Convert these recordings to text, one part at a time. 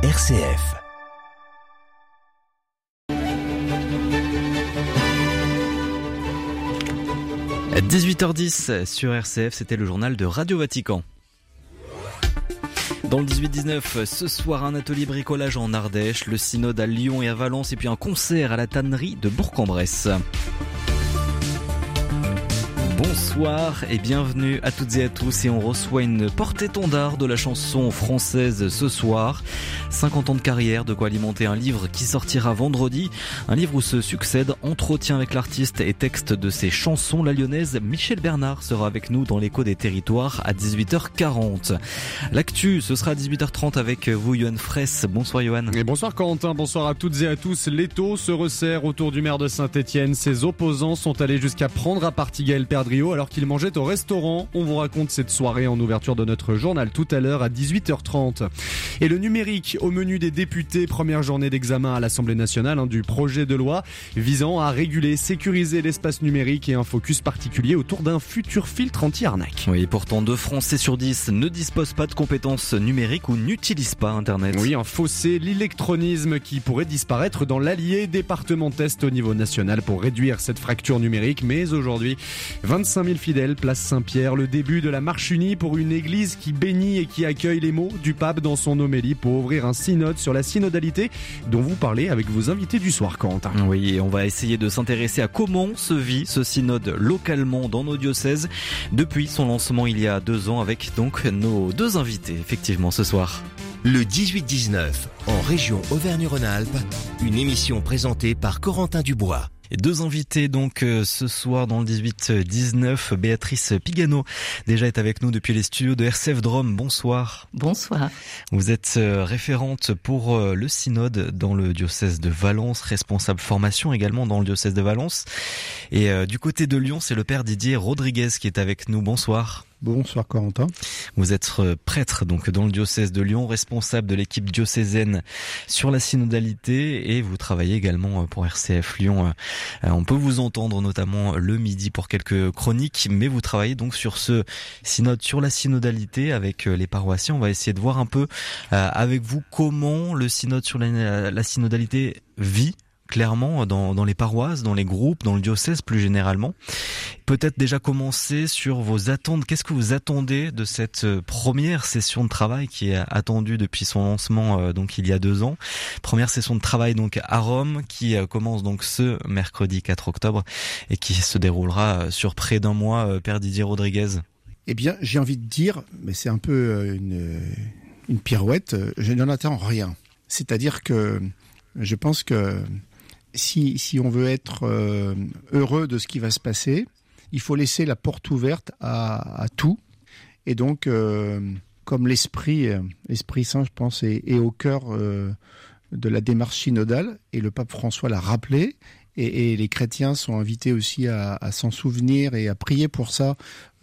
RCF. À 18h10 sur RCF, c'était le journal de Radio Vatican. Dans le 18-19, ce soir, un atelier bricolage en Ardèche, le synode à Lyon et à Valence, et puis un concert à la tannerie de Bourg-en-Bresse. Bonsoir et bienvenue à toutes et à tous et on reçoit une porte-étendard de la chanson française ce soir. 50 ans de carrière, de quoi alimenter un livre qui sortira vendredi. Un livre où se succèdent entretien avec l'artiste et texte de ses chansons. La lyonnaise Michel Bernard sera avec nous dans l'écho des territoires à 18h40. L'actu, ce sera à 18h30 avec vous, Johan Fraisse. Bonsoir, Johan. Et bonsoir, Quentin. Bonsoir à toutes et à tous. L'étau se resserre autour du maire de Saint-Etienne. Ses opposants sont allés jusqu'à prendre à partie Gaël Perdriau alors qu'il mangeait au restaurant. On vous raconte cette soirée en ouverture de notre journal tout à l'heure à 18h30. Et le numérique au menu des députés, première journée d'examen à l'Assemblée nationale hein, du projet de loi visant à réguler, sécuriser l'espace numérique et un focus particulier autour d'un futur filtre anti-arnaque. Oui, pourtant deux Français sur 10 ne disposent pas de compétences numériques ou n'utilisent pas Internet. Oui, un fossé, l'électronisme qui pourrait disparaître dans l'allié département test au niveau national pour réduire cette fracture numérique. Mais aujourd'hui, 25 000 fidèles, place Saint-Pierre, le début de la marche unie pour une église qui bénit et qui accueille les mots du pape dans son homélie pour ouvrir un synode sur la synodalité dont vous parlez avec vos invités du soir, Quentin. Oui, et on va essayer de s'intéresser à comment se vit ce synode localement dans nos diocèses depuis son lancement il y a deux ans avec donc nos deux invités, effectivement, ce soir. Le 18-19, en région Auvergne-Rhône-Alpes, une émission présentée par Corentin Dubois. Et deux invités donc euh, ce soir dans le 18-19. Béatrice Pigano déjà est avec nous depuis les studios de RCF Drôme. Bonsoir. Bonsoir. Vous êtes euh, référente pour euh, le synode dans le diocèse de Valence, responsable formation également dans le diocèse de Valence. Et du côté de Lyon, c'est le père Didier Rodriguez qui est avec nous. Bonsoir. Bonsoir Corentin. Vous êtes euh, prêtre donc dans le diocèse de Lyon, responsable de l'équipe diocésaine sur la synodalité et vous travaillez également euh, pour RCF Lyon. Euh, on peut vous entendre notamment le midi pour quelques chroniques, mais vous travaillez donc sur ce synode sur la synodalité avec les paroissiens. On va essayer de voir un peu avec vous comment le synode sur la, la synodalité vit clairement dans, dans, les paroisses, dans les groupes, dans le diocèse plus généralement. Peut-être déjà commencer sur vos attentes. Qu'est-ce que vous attendez de cette euh, première session de travail qui est attendue depuis son lancement euh, donc il y a deux ans? Première session de travail donc à Rome qui euh, commence donc ce mercredi 4 octobre et qui se déroulera sur près d'un mois. Père Didier Rodriguez. Eh bien, j'ai envie de dire, mais c'est un peu une, une pirouette. Je n'en attends rien. C'est-à-dire que je pense que si, si on veut être euh, heureux de ce qui va se passer, il faut laisser la porte ouverte à, tout. Et donc, euh, comme l'esprit, euh, l'esprit saint, je pense, est, au cœur de la démarche synodale, et le pape François l'a rappelé, et, les chrétiens sont invités aussi à, s'en souvenir et à prier pour ça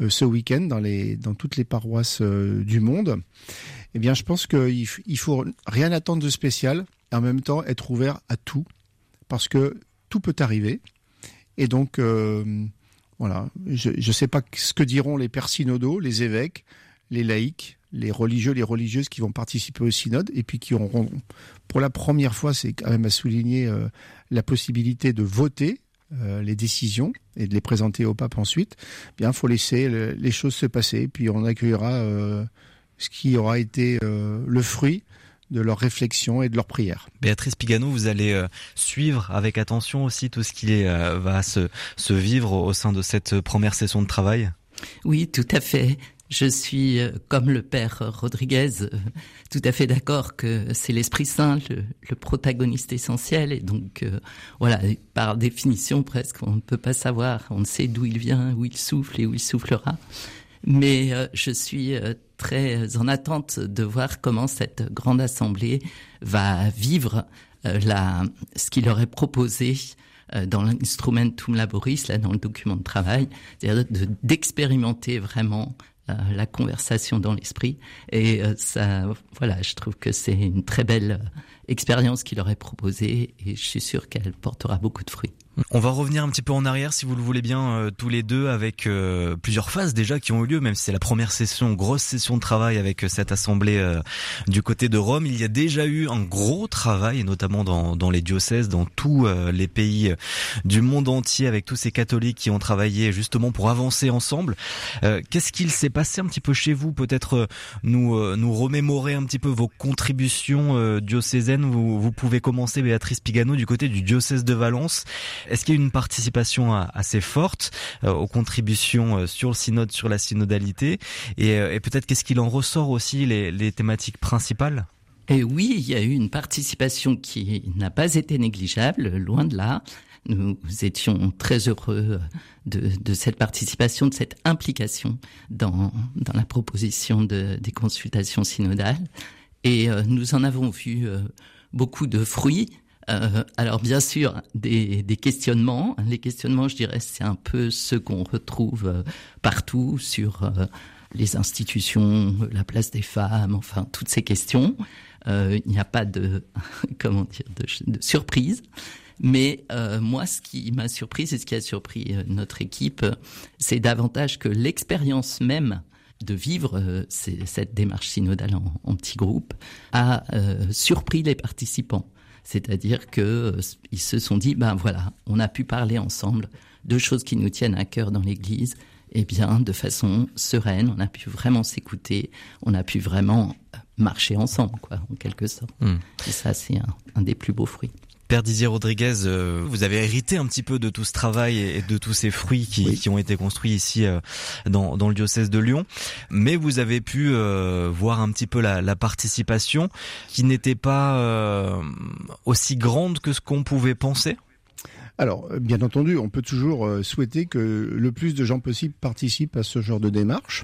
ce week-end dans, toutes les paroisses du monde. Eh bien, je pense qu'il il faut rien attendre de spécial, et en même temps être ouvert à tout parce que tout peut arriver. Et donc, euh, voilà, je ne sais pas ce que diront les pères synodaux, les évêques, les laïcs, les religieux, les religieuses qui vont participer au synode et puis qui auront, pour la première fois, c'est quand même à souligner euh, la possibilité de voter euh, les décisions et de les présenter au pape ensuite. Bien, faut laisser le, les choses se passer, puis on accueillera ce qui aura été le fruit de leur réflexion et de leur prière. Béatrice Pigano, vous allez euh, suivre avec attention aussi tout ce qui euh, va se, se vivre au sein de cette première session de travail Oui, tout à fait. Je suis, euh, comme le père Rodriguez, tout à fait d'accord que c'est l'Esprit Saint le, le, protagoniste essentiel. Et donc, euh, voilà, par définition presque, on ne peut pas savoir, on ne sait d'où il vient, où il souffle et où il soufflera. Mais euh, je suis très en attente de voir comment cette grande assemblée va vivre euh, la, ce qu'il aurait proposé euh, dans l'instrumentum laboris, là dans le document de travail, c'est-à-dire d'expérimenter vraiment euh, la conversation dans l'esprit. Et euh, ça, voilà, je trouve que c'est une très belle expérience qu'il aurait proposée et je suis sûr qu'elle portera beaucoup de fruits. On va revenir un petit peu en arrière, si vous le voulez bien, euh, tous les deux, avec euh, plusieurs phases déjà qui ont eu lieu, même si c'est la première session, grosse session de travail avec euh, cette assemblée du côté de Rome. Il y a déjà eu un gros travail, notamment dans, dans les diocèses, dans tous les pays du monde entier, avec tous ces catholiques qui ont travaillé justement pour avancer ensemble. Qu'est-ce qu'il s'est passé un petit peu chez vous? Peut-être nous nous remémorer un petit peu vos contributions diocésaines. Vous, vous pouvez commencer, Béatrice Pigano, du côté du diocèse de Valence. Est-ce qu'il y a une participation assez forte euh, aux contributions euh, sur le synode, sur la synodalité euh, Et, peut-être qu'est-ce qu'il en ressort aussi les, thématiques principales? Et oui, il y a eu une participation qui n'a pas été négligeable, loin de là. Nous étions très heureux de, cette participation, de cette implication dans, la proposition de, des consultations synodales. Et nous en avons vu beaucoup de fruits euh, alors bien sûr, des, des, questionnements. Les questionnements, je dirais, c'est un peu ce qu'on retrouve euh, partout sur euh, les institutions, la place des femmes, enfin toutes ces questions. il n'y a pas de comment dire de, surprise. Mais moi, ce qui m'a surpris et ce qui a surpris notre équipe, c'est davantage que l'expérience même de vivre cette démarche synodale en petit groupe a surpris les participants. C'est-à-dire que euh, ils se sont dit, ben voilà, on a pu parler ensemble de choses qui nous tiennent à cœur dans l'Église, et eh bien de façon sereine, on a pu vraiment s'écouter, on a pu vraiment marcher ensemble, quoi, en quelque sorte. Hmm. Et ça, c'est un des plus beaux fruits. Père Dizier Rodriguez, euh, vous avez hérité un petit peu de tout ce travail et de tous ces fruits qui, qui ont été construits ici euh, dans, dans, le diocèse de Lyon, mais vous avez pu euh, voir un petit peu la, la participation qui n'était pas aussi grande que ce qu'on pouvait penser. Alors, euh, bien entendu, on peut toujours euh, souhaiter que le plus de gens possible participent à ce genre de démarche,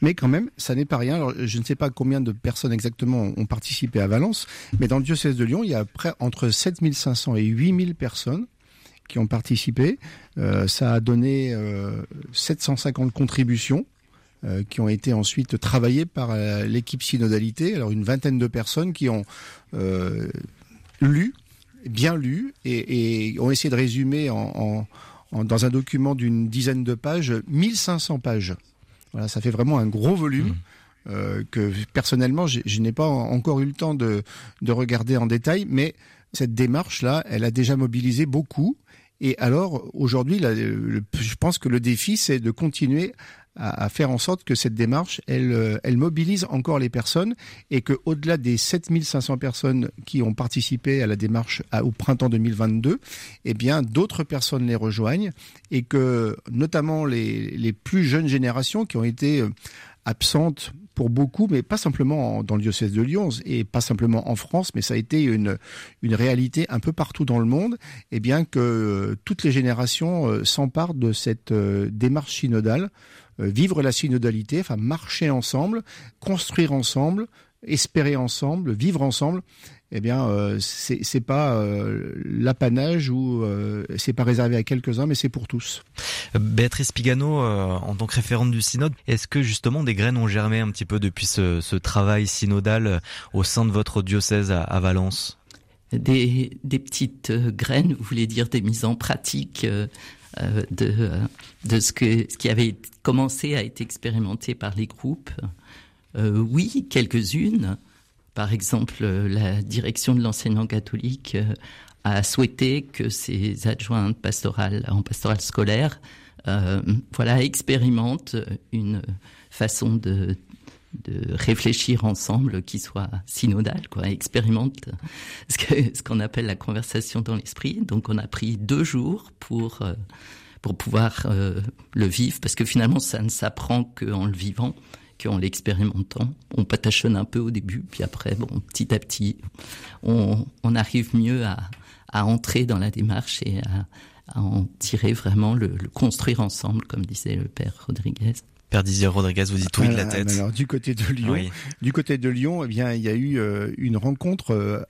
mais quand même, ça n'est pas rien. Alors, je ne sais pas combien de personnes exactement ont participé à Valence, mais dans le diocèse de Lyon, il y a près entre 7500 et 8000 personnes qui ont participé. Euh, ça a donné 750 contributions qui ont été ensuite travaillées par l'équipe synodalité. Alors une vingtaine de personnes qui ont lu bien lu et, et ont essayé de résumer en, dans un document d'une dizaine de pages 1500 pages. Voilà, ça fait vraiment un gros volume. Mmh. Euh, que personnellement, je, n'ai pas encore eu le temps de, de regarder en détail, mais cette démarche-là, elle a déjà mobilisé beaucoup. Et alors, aujourd'hui, je pense que le défi, c'est de continuer à, faire en sorte que cette démarche, elle, euh, elle mobilise encore les personnes et que au-delà des 7500 personnes qui ont participé à la démarche au printemps 2022, eh bien d'autres personnes les rejoignent et que notamment les, les plus jeunes générations qui ont été euh, absentes pour beaucoup, mais pas simplement dans le diocèse de Lyon et pas simplement en France, mais ça a été une, une réalité un peu partout dans le monde, et eh bien que euh, toutes les générations s'emparent de cette démarche synodale vivre la synodalité, enfin marcher ensemble, construire ensemble, espérer ensemble, vivre ensemble, eh bien, euh, c'est pas euh, l'apanage ou euh, c'est pas réservé à quelques-uns, mais c'est pour tous. Béatrice Pigano, en tant que référente du synode, est-ce que justement des graines ont germé un petit peu depuis ce, travail synodal au sein de votre diocèse à, Valence? Des, des, petites graines, vous voulez dire des mises en pratique euh, de, euh, de ce, que, ce qui avait commencé à être expérimenté par les groupes. Euh, oui, quelques-unes. Par exemple, la direction de l'enseignement catholique a souhaité que ses adjointes pastorales en pastorale scolaire voilà, expérimentent une façon de, de réfléchir ensemble qui soit synodal, quoi, expérimente ce qu'on appelle la conversation dans l'esprit. Donc on a pris deux jours pour euh, pour pouvoir euh, le vivre, parce que finalement ça ne s'apprend qu'en le vivant, qu'en l'expérimentant. On patachonne un peu au début, puis après, bon, petit à petit, on, arrive mieux à, à entrer dans la démarche et à, en tirer vraiment le construire ensemble, comme disait le père Rodriguez. Père Dizier Rodriguez, vous dites oui de la tête. Alors, du côté de Lyon, du côté de Lyon, eh bien, il y a eu euh, une rencontre euh,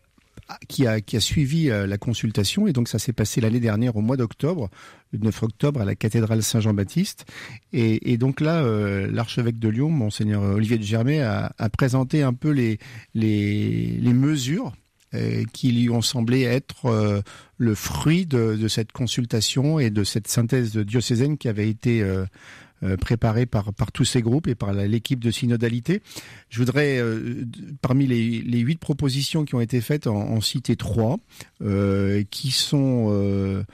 qui a, qui a suivi euh, la consultation. Et donc ça s'est passé l'année dernière au mois d'octobre, le 9 octobre à la cathédrale Saint-Jean-Baptiste. Et, et, donc là l'archevêque de Lyon, monseigneur Olivier de Germay a, a, présenté un peu les, les, les mesures qui lui ont semblé être le fruit de, de, cette consultation et de cette synthèse diocésaine qui avait été euh, préparé par, tous ces groupes et par l'équipe de synodalité. Je voudrais, euh, parmi les, huit propositions qui ont été faites, en, citer trois, euh, qui sont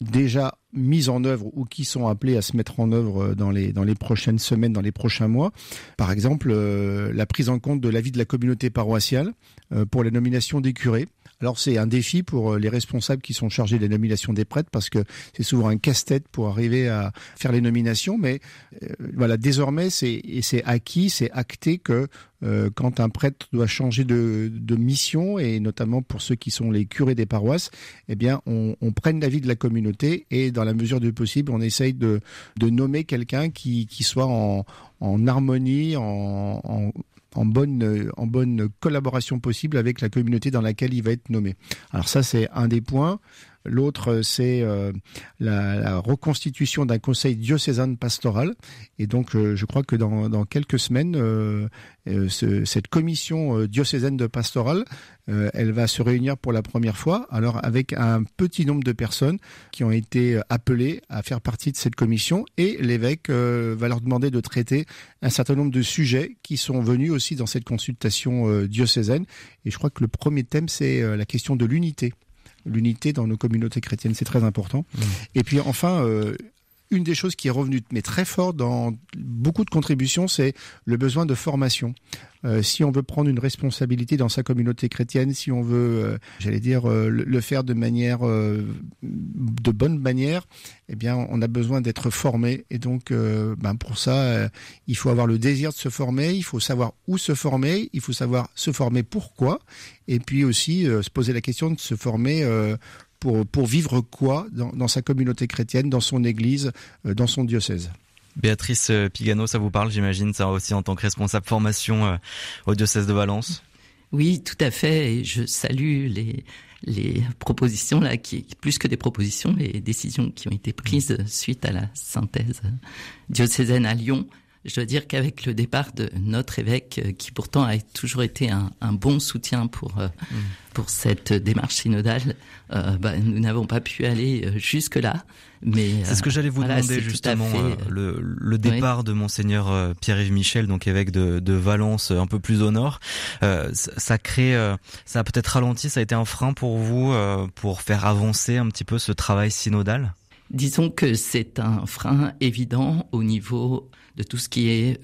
déjà mises en œuvre ou qui sont appelées à se mettre en œuvre dans les, dans les prochaines semaines, dans les prochains mois. Par exemple, la prise en compte de l'avis de la communauté paroissiale pour la nomination des curés. Alors c'est un défi pour euh, les responsables qui sont chargés des nominations des prêtres parce que c'est souvent un casse-tête pour arriver à faire les nominations. Mais euh, voilà, désormais c'est c'est acquis, c'est acté que euh, quand un prêtre doit changer de, de, mission et notamment pour ceux qui sont les curés des paroisses, eh bien on, on prenne l'avis de la communauté et dans la mesure du possible on essaye de, de nommer quelqu'un qui, qui soit en, en harmonie, en, en, en bonne, collaboration possible avec la communauté dans laquelle il va être nommé. Alors ça, c'est un des points. L'autre, c'est euh, la, reconstitution d'un conseil diocésain pastoral. Et donc, euh, je crois que dans, quelques semaines, euh, cette commission diocésaine de pastoral, elle va se réunir pour la première fois. Alors, avec un petit nombre de personnes qui ont été appelées à faire partie de cette commission, et l'évêque va leur demander de traiter un certain nombre de sujets qui sont venus aussi dans cette consultation diocésaine. Et je crois que le premier thème, c'est la question de l'unité l'unité dans nos communautés chrétiennes, c'est très important. Mmh. Et puis enfin, euh, une des choses qui est revenue mais très fort dans beaucoup de contributions, c'est le besoin de formation. Euh, si on veut prendre une responsabilité dans sa communauté chrétienne, si on veut, euh, j'allais dire, euh, le, faire de manière, de bonne manière, eh bien, on a besoin d'être formé. Et donc, ben pour ça, il faut avoir le désir de se former, il faut savoir où se former, il faut savoir se former pourquoi, et puis aussi se poser la question de se former pour, pour vivre quoi dans, dans, sa communauté chrétienne, dans son église, dans son diocèse? Béatrice euh, Pigano, ça vous parle, j'imagine, ça aussi en tant que responsable formation euh, au diocèse de Valence? Oui, tout à fait. Et je salue les, les propositions là, qui plus que des propositions, les décisions qui ont été prises suite à la synthèse diocésaine à Lyon. Je dois dire qu'avec le départ de notre évêque, euh, qui pourtant a toujours été un, un bon soutien pour mm. pour cette démarche synodale, euh, bah, nous n'avons pas pu aller jusque là. Mais c'est ce que j'allais vous demander justement euh, le, le, départ de monseigneur euh, Pierre-Yves Michel, donc évêque de, de, Valence, un peu plus au nord. Euh, ça crée, ça a peut-être ralenti, ça a été un frein pour vous pour faire avancer un petit peu ce travail synodal? Disons que c'est un frein évident au niveau de tout ce qui est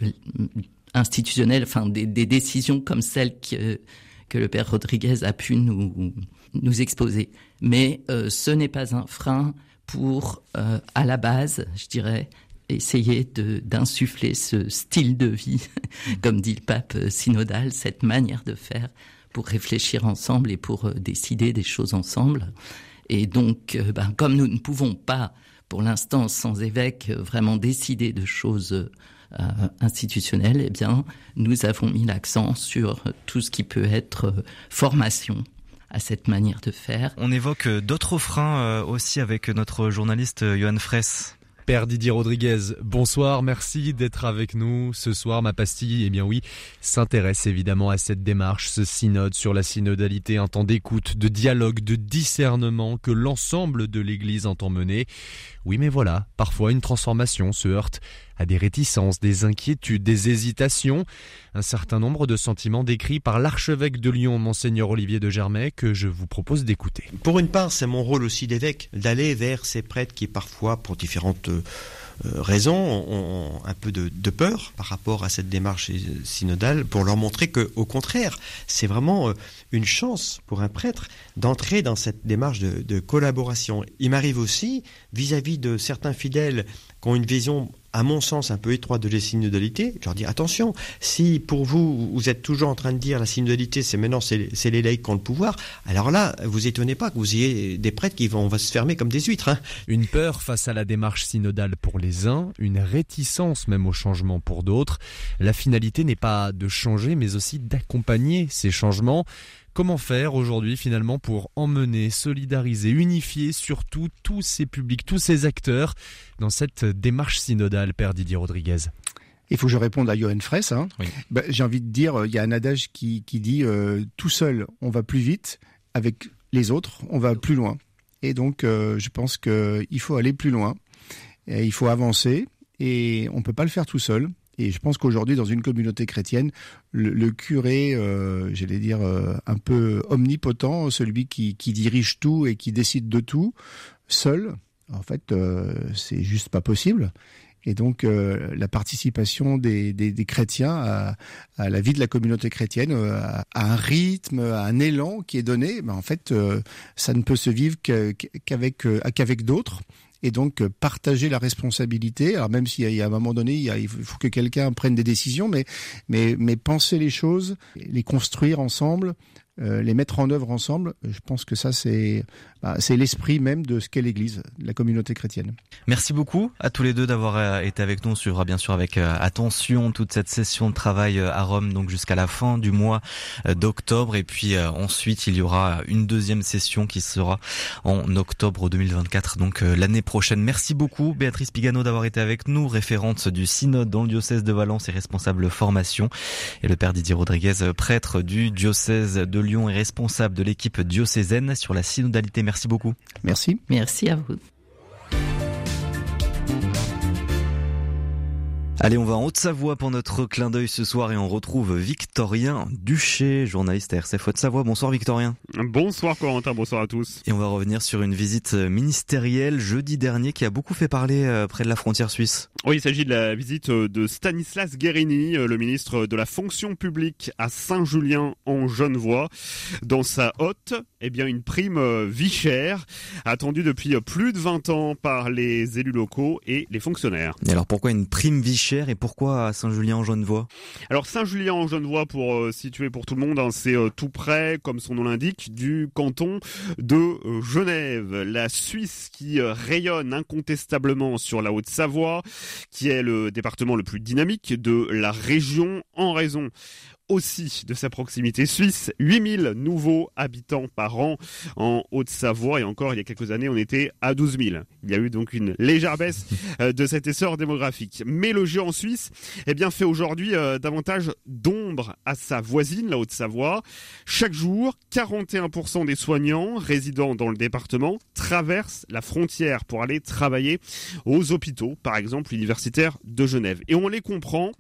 institutionnel, enfin des, décisions comme celles que, que le père Rodriguez a pu nous, nous exposer. Mais ce n'est pas un frein pour, euh, à la base, je dirais, essayer d'insuffler ce style de vie, comme dit le pape synodal, cette manière de faire pour réfléchir ensemble et pour euh, décider des choses ensemble. Et donc, euh, ben, comme nous ne pouvons pas, pour l'instant, sans évêque, vraiment décider de choses institutionnelles, eh bien, nous avons mis l'accent sur tout ce qui peut être formation à cette manière de faire. On évoque d'autres freins euh, aussi avec notre journaliste euh, Johan Fraisse. Père Didier Rodriguez, bonsoir, merci d'être avec nous ce soir. Ma pastille, eh bien oui, s'intéresse évidemment à cette démarche, ce synode sur la synodalité, un temps d'écoute, de dialogue, de discernement que l'ensemble de l'Église entend mener. Oui, mais voilà, parfois une transformation se heurte à des réticences, des inquiétudes, des hésitations, un certain nombre de sentiments décrits par l'archevêque de Lyon, monseigneur Olivier de Germay, que je vous propose d'écouter. Pour une part, c'est mon rôle aussi d'évêque, d'aller vers ces prêtres qui parfois, pour différentes euh, raisons, ont un peu de, peur par rapport à cette démarche synodale, pour leur montrer que, au contraire, c'est vraiment euh, une chance pour un prêtre d'entrer dans cette démarche de, de collaboration. Il m'arrive aussi, vis-à-vis -vis de certains fidèles qui ont une vision à mon sens, un peu étroite de la synodalité, je leur dis attention, si pour vous, vous êtes toujours en train de dire la synodalité, c'est maintenant c'est les laïcs qui ont le pouvoir, alors là, vous étonnez pas que vous ayez des prêtres qui vont on va se fermer comme des huîtres. Hein. Une peur face à la démarche synodale pour les uns, une réticence même au changement pour d'autres. La finalité n'est pas de changer, mais aussi d'accompagner ces changements. Comment faire aujourd'hui finalement pour emmener, solidariser, unifier surtout tous ces publics, tous ces acteurs dans cette démarche synodale, Père Didier Rodriguez? Il faut que je réponde à Johan Fraisse. Hein. Oui. Ben, J'ai envie de dire, il y a un adage qui, qui dit euh, tout seul, on va plus vite. Avec les autres, on va plus loin. Et donc, euh, je pense qu'il faut aller plus loin. Et il faut avancer. Et on peut pas le faire tout seul. Et je pense qu'aujourd'hui, dans une communauté chrétienne, le, curé, euh, j'allais dire, euh, un peu omnipotent, celui qui, dirige tout et qui décide de tout, seul, en fait, euh, c'est juste pas possible. Et donc, la participation des, chrétiens à, la vie de la communauté chrétienne, à, un rythme, à un élan qui est donné, ben en fait, ça ne peut se vivre qu'avec d'autres et donc euh, partager la responsabilité. Alors même s'il y, a un moment donné, il, y a, il faut que quelqu'un prenne des décisions, mais, mais, mais penser les choses, les construire ensemble, euh, les mettre en œuvre ensemble, je pense que ça c'est bah, l'esprit même de ce qu'est l'Église, la communauté chrétienne. Merci beaucoup à tous les deux d'avoir euh, été avec nous. On suivra bien sûr avec euh, attention toute cette session de travail à Rome, donc jusqu'à la fin du mois d'octobre. Et puis ensuite, il y aura une deuxième session qui sera en octobre 2024, donc l'année prochaine. Merci beaucoup Béatrice Pigano d'avoir été avec nous, référente du synode dans le diocèse de Valence et responsable formation. Et le père Didier Rodriguez, prêtre du diocèse de Lyon et responsable de l'équipe diocésaine sur la synodalité. Merci beaucoup. Merci. Merci à vous. Allez, on va en Haute-Savoie pour notre clin d'œil ce soir et on retrouve Victorien Duché, journaliste à RCF Haute-Savoie. Bonsoir Victorien. Bonsoir Corentin, bonsoir à tous. Et on va revenir sur une visite ministérielle jeudi dernier qui a beaucoup fait parler euh, près de la frontière suisse. Oui, il s'agit de la visite de Stanislas Guérini, euh, le ministre de la fonction publique à Saint-Julien en Genevois. Dans sa hotte, eh bien, une prime euh, vie chère, attendue depuis plus de 20 ans par les élus locaux et les fonctionnaires. Et alors pourquoi une prime vie chère et pourquoi Saint-Julien-en-Genevois? Alors Saint-Julien-en-Genevois, pour euh, situer pour tout le monde, hein, c'est euh, tout près, comme son nom l'indique, du canton de euh, Genève. La Suisse qui rayonne incontestablement sur la Haute-Savoie, qui est le département le plus dynamique de la région en raison aussi de sa proximité suisse. 8000 nouveaux habitants par an en Haute-Savoie et encore il y a quelques années on était à 12 000. Il y a eu donc une légère baisse euh, de cet essor démographique. Mais le jeu en Suisse eh bien, fait aujourd'hui euh, davantage à sa voisine, la Haute-Savoie. Chaque jour, 41% des soignants résidant dans le département traversent la frontière pour aller travailler aux hôpitaux, par exemple universitaires de Genève. Et on les comprend,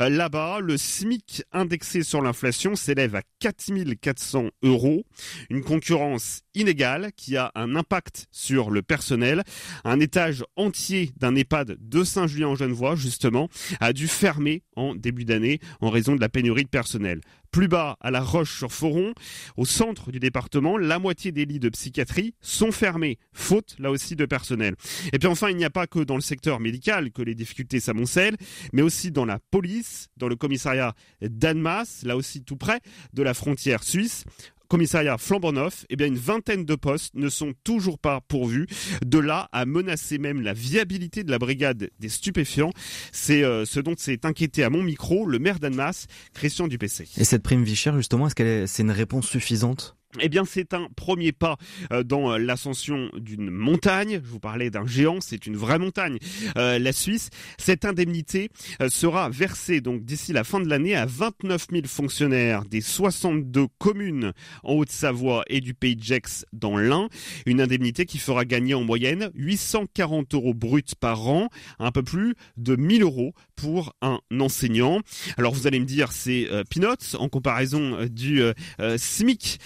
euh, là-bas, le SMIC indexé sur l'inflation s'élève à 4400 euros. Une concurrence inégale qui a un impact sur le personnel. Un étage entier d'un EHPAD de Saint-Julien-en-Genevois, justement, a dû fermer en début d'année en raison de la pénurie de personnel. Plus bas, à La Roche-sur-Foron, au centre du département, la moitié des lits de psychiatrie sont fermés, faute là aussi de personnel. Et puis enfin, il n'y a pas que dans le secteur médical que les difficultés s'amoncellent, mais aussi dans la police, dans le commissariat d'Annemasse, là aussi tout près de la frontière suisse commissariat flambant neuf, eh bien une vingtaine de postes ne sont toujours pas pourvus. De là à menacer même la viabilité de la brigade des stupéfiants, c'est euh, ce dont s'est inquiété à mon micro le maire d'Annemasse, Christian Dupessé. Et cette prime vie chère, justement, est-ce qu'elle c'est une réponse suffisante? Eh bien, c'est un premier pas euh, dans l'ascension d'une montagne. Je vous parlais d'un géant, c'est une vraie montagne. Euh, la Suisse, cette indemnité euh, sera versée donc d'ici la fin de l'année à 29 000 fonctionnaires des 62 communes en Haute-Savoie et du Pays de Gex dans l'Ain. Une indemnité qui fera gagner en moyenne 840 euros bruts par an, un peu plus de 1000 euros pour un enseignant. Alors vous allez me dire, c'est peanuts en comparaison du SMIC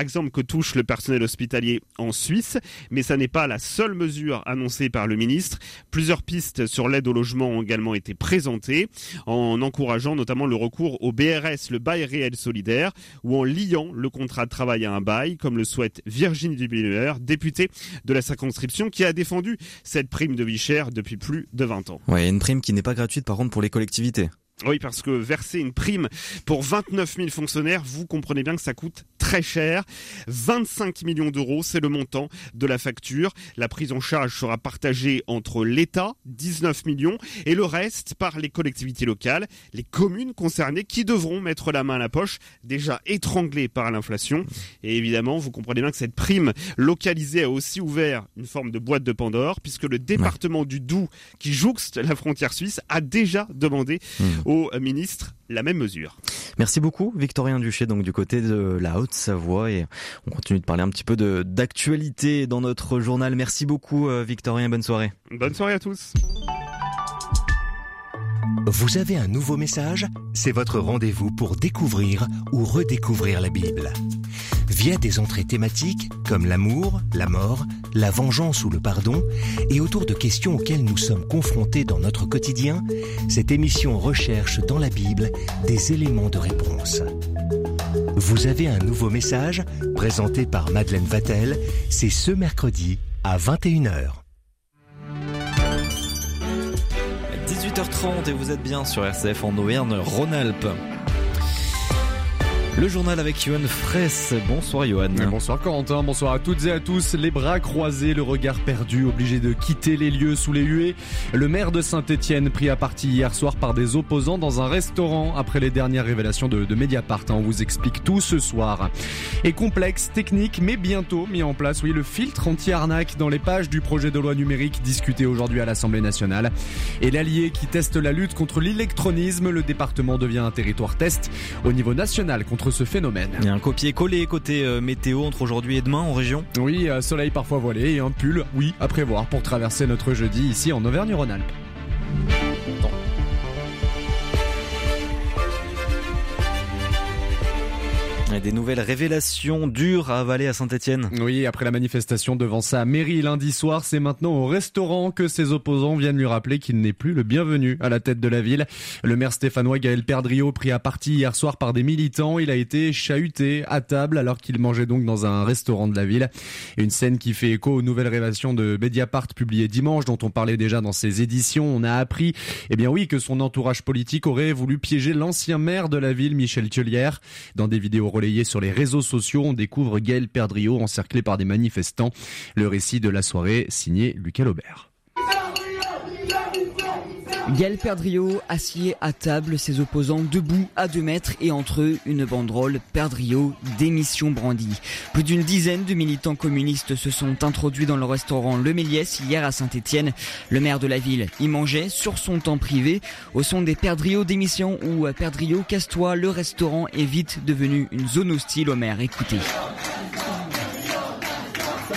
exemple que touche le personnel hospitalier en Suisse, mais ça n'est pas la seule mesure annoncée par le ministre. Plusieurs pistes sur l'aide au logement ont également été présentées, en encourageant notamment le recours au BRS, le bail réel solidaire, ou en liant le contrat de travail à un bail, comme le souhaite Virginie Dubuller, députée de la circonscription, qui a défendu cette prime de vie chère depuis plus de 20 ans. Ouais, une prime qui n'est pas gratuite par contre pour les collectivités. Oui, parce que verser une prime pour 29 000 fonctionnaires, vous comprenez bien que ça coûte très cher. 25 millions d'euros, c'est le montant de la facture. La prise en charge sera partagée entre l'État, 19 millions, et le reste par les collectivités locales, les communes concernées qui devront mettre la main à la poche, déjà étranglées par l'inflation. Et évidemment, vous comprenez bien que cette prime localisée a aussi ouvert une forme de boîte de Pandore, puisque le département du Doubs, qui jouxte la frontière suisse, a déjà demandé mmh. Au ministre la même mesure. Merci beaucoup Victorien Duché donc du côté de la Haute-Savoie et on continue de parler un petit peu d'actualité dans notre journal. Merci beaucoup euh, Victorien, bonne soirée. Bonne soirée à tous. Vous avez un nouveau message? C'est votre rendez-vous pour découvrir ou redécouvrir la Bible. Via des entrées thématiques comme l'amour, la mort, la vengeance ou le pardon, et autour de questions auxquelles nous sommes confrontés dans notre quotidien, cette émission recherche dans la Bible des éléments de réponse. Vous avez un nouveau message présenté par Madeleine Vatel, c'est ce mercredi à 21h. 18h30 et vous êtes bien sur RCF en Auvergne-Rhône-Alpes. Le journal avec Johan Fraisse. Bonsoir Johan. Bonsoir Corentin, bonsoir à toutes et à tous. Les bras croisés, le regard perdu, obligé de quitter les lieux sous les huées. Le maire de Saint-Etienne pris à partie hier soir par des opposants dans un restaurant après les dernières révélations de, de Mediapart. On vous explique tout ce soir. Et complexe, technique, mais bientôt mis en place, oui, le filtre anti-arnaque dans les pages du projet de loi numérique discuté aujourd'hui à l'Assemblée nationale. Et l'allié qui teste la lutte contre l'électronisme, le département devient un territoire test au niveau national contre ce phénomène. Il y a un copier-coller côté euh, météo entre aujourd'hui et demain en région Oui, soleil parfois voilé et un pull, oui, à prévoir pour traverser notre jeudi ici en Auvergne-Rhône-Alpes. Des nouvelles révélations dures à avaler à Saint-Etienne. Oui, après la manifestation devant sa mairie lundi soir, c'est maintenant au restaurant que ses opposants viennent lui rappeler qu'il n'est plus le bienvenu à la tête de la ville. Le maire stéphanois Gaël Perdriau pris à partie hier soir par des militants. Il a été chahuté à table alors qu'il mangeait donc dans un restaurant de la ville. Une scène qui fait écho aux nouvelles révélations de Mediapart publiées dimanche dont on parlait déjà dans ses éditions. On a appris, eh bien oui, que son entourage politique aurait voulu piéger l'ancien maire de la ville, Michel Thiolière. Dans des vidéos sur les réseaux sociaux, on découvre Gaël Perdriau encerclé par des manifestants. Le récit de la soirée signé Lucas Laubert. Gaël Perdriau assied à table, ses opposants debout à deux mètres et entre eux une banderole Perdriau démission brandie. Plus d'une dizaine de militants communistes se sont introduits dans le restaurant Le Méliès hier à Saint-Étienne. Le maire de la ville y mangeait sur son temps privé au son des Perdriau démission ou Perdriau casse-toi. Le restaurant est vite devenu une zone hostile au maire. Écoutez.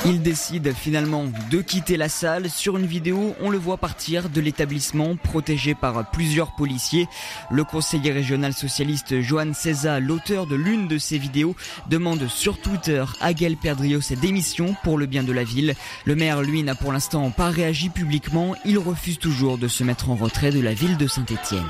Il décide finalement de quitter la salle. Sur une vidéo, on le voit partir de l'établissement protégé par plusieurs policiers. Le conseiller régional socialiste Johan César, l'auteur de l'une de ces vidéos, demande sur Twitter à Gaël Perdriau sa démission pour le bien de la ville. Le maire, lui, n'a pour l'instant pas réagi publiquement. Il refuse toujours de se mettre en retrait de la ville de Saint-Étienne.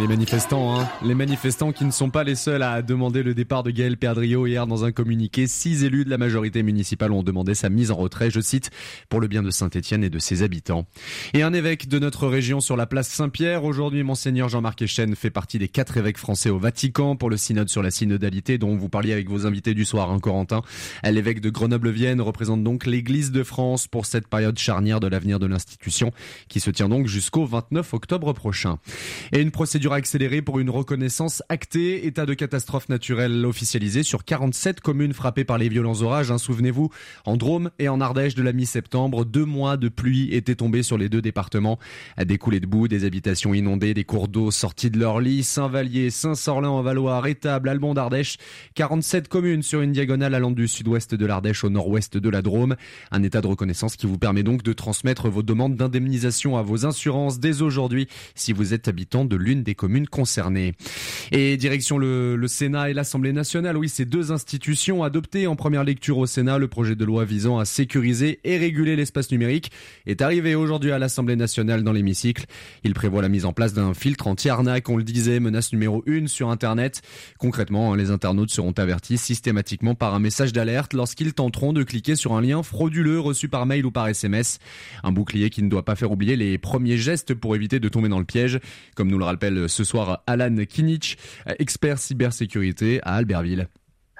Les manifestants, hein. les manifestants qui ne sont pas les seuls à demander le départ de Gaël Perdriau hier dans un communiqué. Six élus de la majorité municipale ont demandé sa mise en retrait, je cite, pour le bien de Saint-Étienne et de ses habitants. Et un évêque de notre région sur la place Saint-Pierre. Aujourd'hui, monseigneur Jean-Marc Echen fait partie des quatre évêques français au Vatican pour le synode sur la synodalité dont vous parliez avec vos invités du soir, hein, Corentin. L'évêque de Grenoble-Vienne représente donc l'église de France pour cette période charnière de l'avenir de l'institution qui se tient donc jusqu'au 29 octobre prochain. Et une procédure accélérée pour une reconnaissance actée, état de catastrophe naturelle officialisé sur 47 communes frappées par les violents orages. Hein, Souvenez-vous, en Drôme et en Ardèche de la mi-septembre, deux mois de pluie étaient tombés sur les deux départements. Des coulées de boue, des habitations inondées, des cours d'eau sortis de leur lit, Saint-Vallier, Saint-Sorlin en Valois, Étable, Albon d'Ardèche, 47 communes sur une diagonale allant du sud-ouest de l'Ardèche au nord-ouest de la Drôme. Un état de reconnaissance qui vous permet donc de transmettre vos demandes d'indemnisation à vos assurances dès aujourd'hui si vous êtes habitant de l'une des communes concernées. Et direction le, Sénat et l'Assemblée nationale, oui, ces deux institutions adoptées en première lecture au Sénat, le projet de loi visant à sécuriser et réguler l'espace numérique est arrivé aujourd'hui à l'Assemblée nationale dans l'hémicycle. Il prévoit la mise en place d'un filtre anti-arnaque, on le disait, menace numéro une sur Internet. Concrètement, les internautes seront avertis systématiquement par un message d'alerte lorsqu'ils tenteront de cliquer sur un lien frauduleux reçu par mail ou par SMS. Un bouclier qui ne doit pas faire oublier les premiers gestes pour éviter de tomber dans le piège, comme nous le rappelle ce soir Alan Kinich, expert cybersécurité à Albertville.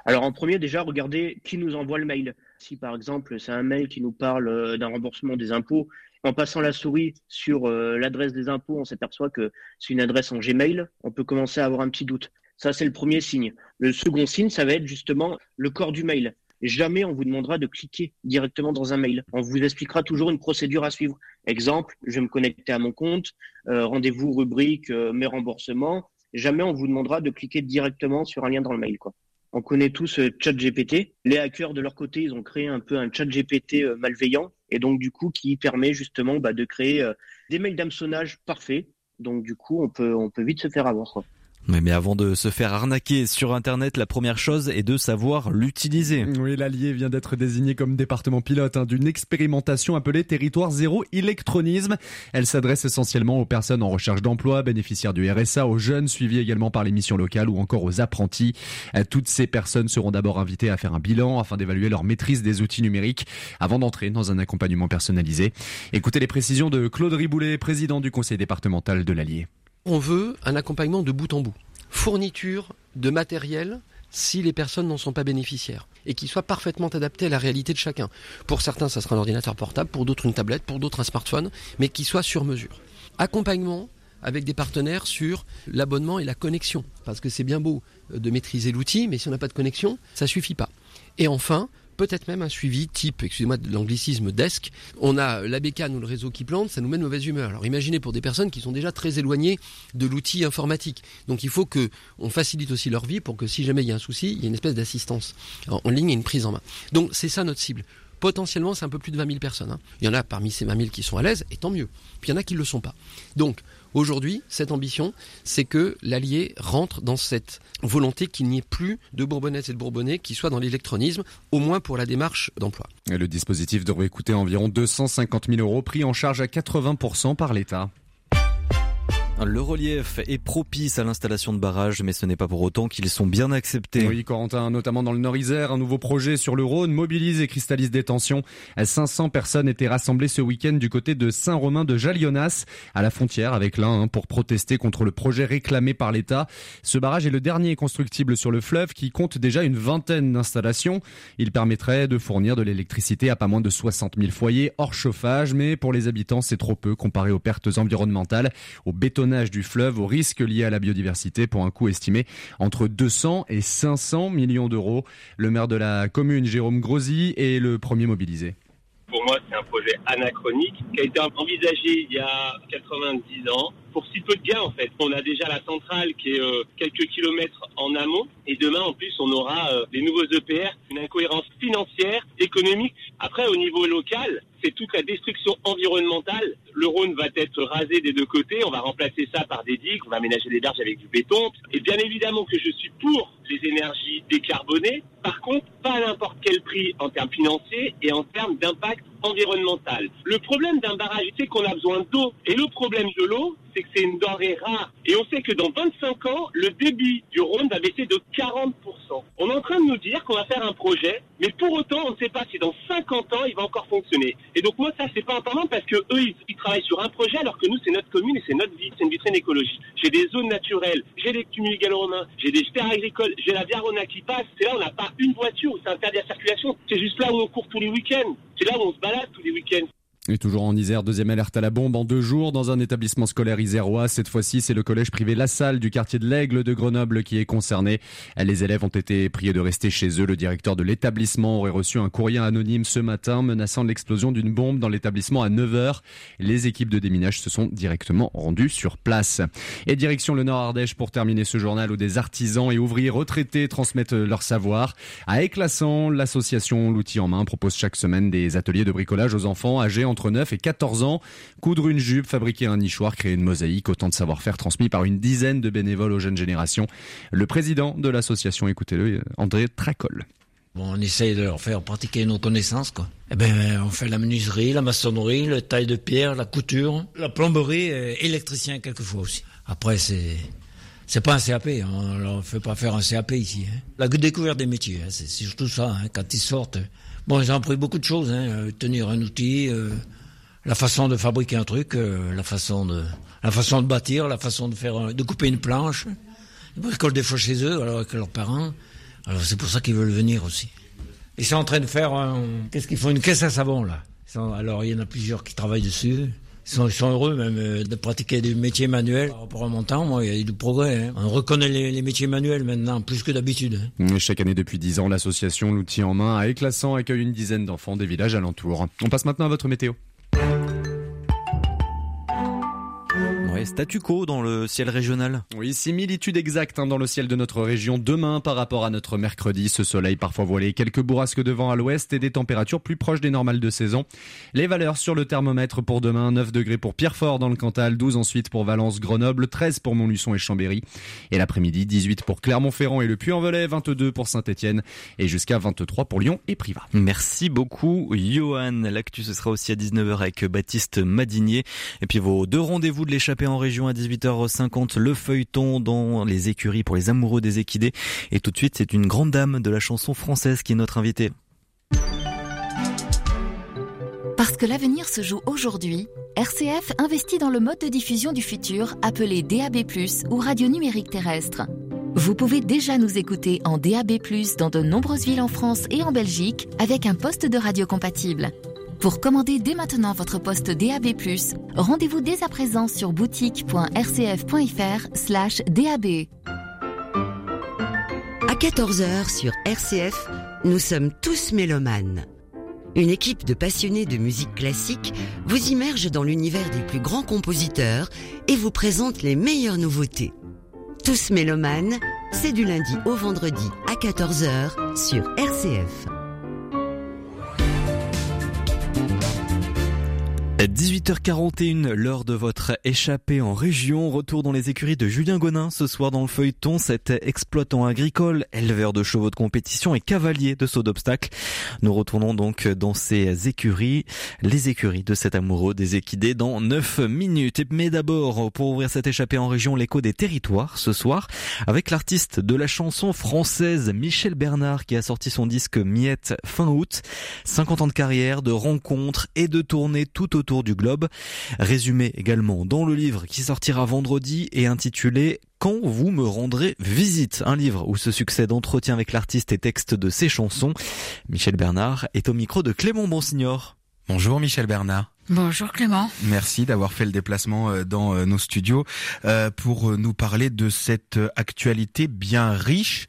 Alors en premier, déjà, regardez qui nous envoie le mail. Si par exemple c'est un mail qui nous parle euh, d'un remboursement des impôts, en passant la souris sur euh, l'adresse des impôts, on s'aperçoit que c'est une adresse en Gmail, on peut commencer à avoir un petit doute. Ça, c'est le premier signe. Le second signe, ça va être justement le corps du mail. Jamais on vous demandera de cliquer directement dans un mail. On vous expliquera toujours une procédure à suivre. Exemple, je vais me connecter à mon compte, euh, rendez-vous rubrique mes remboursements. Jamais on vous demandera de cliquer directement sur un lien dans le mail. Quoi. On connaît tous euh, ChatGPT. Les hackers de leur côté, ils ont créé un peu un ChatGPT euh, malveillant et donc du coup qui permet justement bah, de créer euh, des mails d'hameçonnage parfaits. Donc du coup, on peut on peut vite se faire avoir. Mais avant de se faire arnaquer sur Internet, la première chose est de savoir l'utiliser. Oui, l'Allier vient d'être désigné comme département pilote hein, d'une expérimentation appelée Territoire Zéro Électronisme. Elle s'adresse essentiellement aux personnes en recherche d'emploi, bénéficiaires du RSA, aux jeunes, suivis également par les missions locales ou encore aux apprentis. Euh, toutes ces personnes seront d'abord invitées à faire un bilan afin d'évaluer leur maîtrise des outils numériques avant d'entrer dans un accompagnement personnalisé. Écoutez les précisions de Claude Riboulet, président du conseil départemental de l'Allier. On veut un accompagnement de bout en bout. Fourniture de matériel si les personnes n'en sont pas bénéficiaires et qui soit parfaitement adapté à la réalité de chacun. Pour certains, ça sera un ordinateur portable, pour d'autres une tablette, pour d'autres un smartphone, mais qui soit sur mesure. Accompagnement avec des partenaires sur l'abonnement et la connexion, parce que c'est bien beau de maîtriser l'outil, mais si on n'a pas de connexion, ça suffit pas. Et enfin, peut-être même un suivi type, excusez-moi de l'anglicisme desk. On a la bécane ou le réseau qui plante, ça nous met de mauvaise humeur. Alors imaginez pour des personnes qui sont déjà très éloignées de l'outil informatique. Donc il faut que on facilite aussi leur vie pour que si jamais il y a un souci, il y ait une espèce d'assistance en ligne et une prise en main. Donc c'est ça notre cible potentiellement c'est un peu plus de 20 000 personnes. Hein. Il y en a parmi ces 20 000 qui sont à l'aise, et tant mieux. Puis il y en a qui ne le sont pas. Donc aujourd'hui, cette ambition, c'est que l'allié rentre dans cette volonté qu'il n'y ait plus de Bourbonnettes et de Bourbonnais qui soient dans l'électronisme, au moins pour la démarche d'emploi. Le dispositif devrait coûter environ 250 000 euros, pris en charge à 80% par l'État. Le relief est propice à l'installation de barrages, mais ce n'est pas pour autant qu'ils sont bien acceptés. Oui, Corentin, notamment dans le Nord-Isère, un nouveau projet sur le Rhône mobilise et cristallise des tensions. 500 personnes étaient rassemblées ce week-end du côté de Saint-Romain de Jalionas, à la frontière avec l'Ain, hein, pour protester contre le projet réclamé par l'État. Ce barrage est le dernier constructible sur le fleuve qui compte déjà une vingtaine d'installations. Il permettrait de fournir de l'électricité à pas moins de 60 000 foyers hors chauffage, mais pour les habitants, c'est trop peu comparé aux pertes environnementales, au béton du fleuve aux risques liés à la biodiversité pour un coût estimé entre 200 et 500 millions d'euros. Le maire de la commune, Jérôme Grosy, est le premier mobilisé. Pour moi, c'est un projet anachronique qui a été envisagé il y a 90 ans pour si peu de gains en fait. On a déjà la centrale qui est euh, quelques kilomètres en amont et demain en plus on aura euh, des nouveaux EPR, une incohérence financière, économique. Après au niveau local, c'est toute la destruction environnementale. Le Rhône va être rasé des deux côtés, on va remplacer ça par des digues, on va aménager des berges avec du béton. Et bien évidemment que je suis pour les énergies décarbonées, par contre pas à n'importe quel prix en termes financiers et en termes d'impact environnemental. Le problème d'un barrage, c'est qu'on a besoin d'eau. Et le problème de l'eau, c'est que c'est une denrée rare. Et on sait que dans 25 ans, le débit du Rhône va baisser de 40%. On est en train de nous dire qu'on va faire un projet, mais pour autant, on ne sait pas si dans 50 ans, il va encore fonctionner. Et donc moi, ça, c'est pas important parce que eux, ils, travaillent sur un projet alors que nous, c'est notre commune et c'est notre vie, c'est une vitrine écologique. J'ai des zones naturelles, j'ai des cumuls gallo-romains, j'ai des terres agricoles, j'ai la Viarona qui passe. C'est là, on n'a pas une voiture où c'est interdit à circulation. C'est juste là où on court tous les week-ends. C'est là où on se balade tous les week-ends. Et toujours en Isère, deuxième alerte à la bombe en deux jours dans un établissement scolaire isérois. Cette fois-ci, c'est le collège privé La Salle du quartier de l'Aigle de Grenoble qui est concerné. Les élèves ont été priés de rester chez eux. Le directeur de l'établissement aurait reçu un courrier anonyme ce matin menaçant l'explosion d'une bombe dans l'établissement à 9h. Les équipes de déminage se sont directement rendues sur place. Et direction le Nord-Ardèche pour terminer ce journal où des artisans et ouvriers retraités transmettent leur savoir. À Éclassant, l'association L'outil en main propose chaque semaine des ateliers de bricolage aux enfants âgés entre 9 et 14 ans. Coudre une jupe, fabriquer un nichoir, créer une mosaïque, autant de savoir-faire transmis par une dizaine de bénévoles aux jeunes générations. Le président de l'association, écoutez-le, André Tracol. Bon, on essaye de leur faire pratiquer nos connaissances, quoi. Eh ben, on fait la menuiserie, la maçonnerie, le taille de pierre, la couture, la plomberie, et électricien quelquefois aussi. Après, c'est, c'est pas un CAP, hein. on ne fait pas faire un CAP ici. Hein. La découverte des métiers, hein, c'est surtout ça, hein, quand ils sortent. Bon, ils ont appris beaucoup de choses, hein, euh, tenir un outil, euh, la façon de fabriquer un truc, euh, la façon de la façon de bâtir, la façon de faire de couper une planche. Ils bricolent des fois chez eux, alors avec leurs parents. Alors c'est pour ça qu'ils veulent venir aussi. Ils sont en train de faire, qu'est-ce qu'ils font? Une caisse à savon là. alors il y en a plusieurs qui travaillent dessus. Ils sont, heureux même euh, de pratiquer des métiers manuels. Par rapport à mon temps, moi, il y a eu du progrès. Hein. On reconnaît les, métiers manuels maintenant, plus que d'habitude. Hein. Chaque année depuis 10 ans, l'association L'outil en main à Éclassant accueille une dizaine d'enfants des villages alentours. On passe maintenant à votre météo. Statu quo dans le ciel régional. Oui, similitude exacte hein, dans le ciel de notre région demain par rapport à notre mercredi. Ce soleil parfois voilé, quelques bourrasques de vent à l'ouest et des températures plus proches des normales de saison. Les valeurs sur le thermomètre pour demain, 9 degrés pour Pierrefort dans le Cantal, 12 ensuite pour Valence, Grenoble, 13 pour Montluçon et Chambéry. Et l'après-midi, 18 pour Clermont-Ferrand et le Puy-en-Velay, 22 pour Saint-Etienne et jusqu'à 23 pour Lyon et Privas. Merci beaucoup, Johan. L'actu, ce sera aussi à 19h avec Baptiste Madinier. Et puis vos deux rendez-vous de l'échappée en région à 18h50, le feuilleton dans les écuries pour les amoureux des équidés. Et tout de suite, c'est une grande dame de la chanson française qui est notre invitée. Parce que l'avenir se joue aujourd'hui, RCF investit dans le mode de diffusion du futur appelé DAB+, ou radio numérique terrestre. Vous pouvez déjà nous écouter en DAB+, dans de nombreuses villes en France et en Belgique, avec un poste de radio compatible. Pour commander dès maintenant votre poste DAB+, rendez-vous dès à présent sur boutique.rcf.fr/dab. À 14h sur RCF, nous sommes tous mélomanes. Une équipe de passionnés de musique classique vous immerge dans l'univers des plus grands compositeurs et vous présente les meilleures nouveautés. Tous mélomanes, c'est du lundi au vendredi à 14h sur RCF. 18h41, l'heure de votre échappée en région. Retour dans les écuries de Julien Gonin ce soir dans le feuilleton. Cet exploitant agricole, éleveur de chevaux de compétition et cavalier de saut d'obstacle. Nous retournons donc dans ces écuries, les écuries de cet amoureux des équidés dans 9 minutes. Mais d'abord, pour ouvrir cette échappée en région, l'écho des territoires ce soir avec l'artiste de la chanson française Michel Bernard qui a sorti son disque Miette fin août. 50 ans de carrière, de rencontres et de tournées tout autour du globe. Résumé également dans le livre qui sortira vendredi et intitulé quand vous me rendrez visite, un livre où se succèdent entretiens avec l'artiste et textes de ses chansons. Michel Bernard est au micro de Clément Bonsignor. Bonjour Michel Bernard. Bonjour Clément. Merci d'avoir fait le déplacement euh, dans euh, nos studios euh, pour nous parler de cette actualité bien riche,